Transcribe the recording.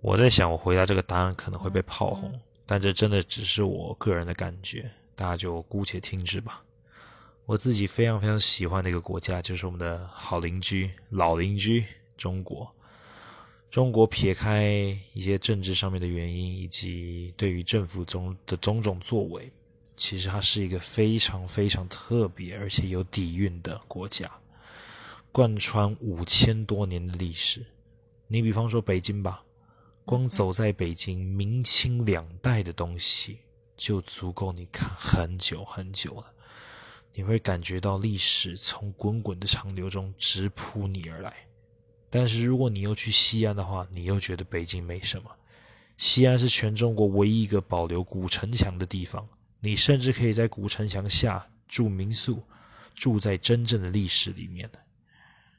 我在想，我回答这个答案可能会被炮轰，但这真的只是我个人的感觉，大家就姑且听之吧。我自己非常非常喜欢的一个国家，就是我们的好邻居、老邻居中国。中国撇开一些政治上面的原因，以及对于政府中的种种作为，其实它是一个非常非常特别而且有底蕴的国家，贯穿五千多年的历史。你比方说北京吧，光走在北京明清两代的东西，就足够你看很久很久了。你会感觉到历史从滚滚的长流中直扑你而来。但是如果你又去西安的话，你又觉得北京没什么。西安是全中国唯一一个保留古城墙的地方，你甚至可以在古城墙下住民宿，住在真正的历史里面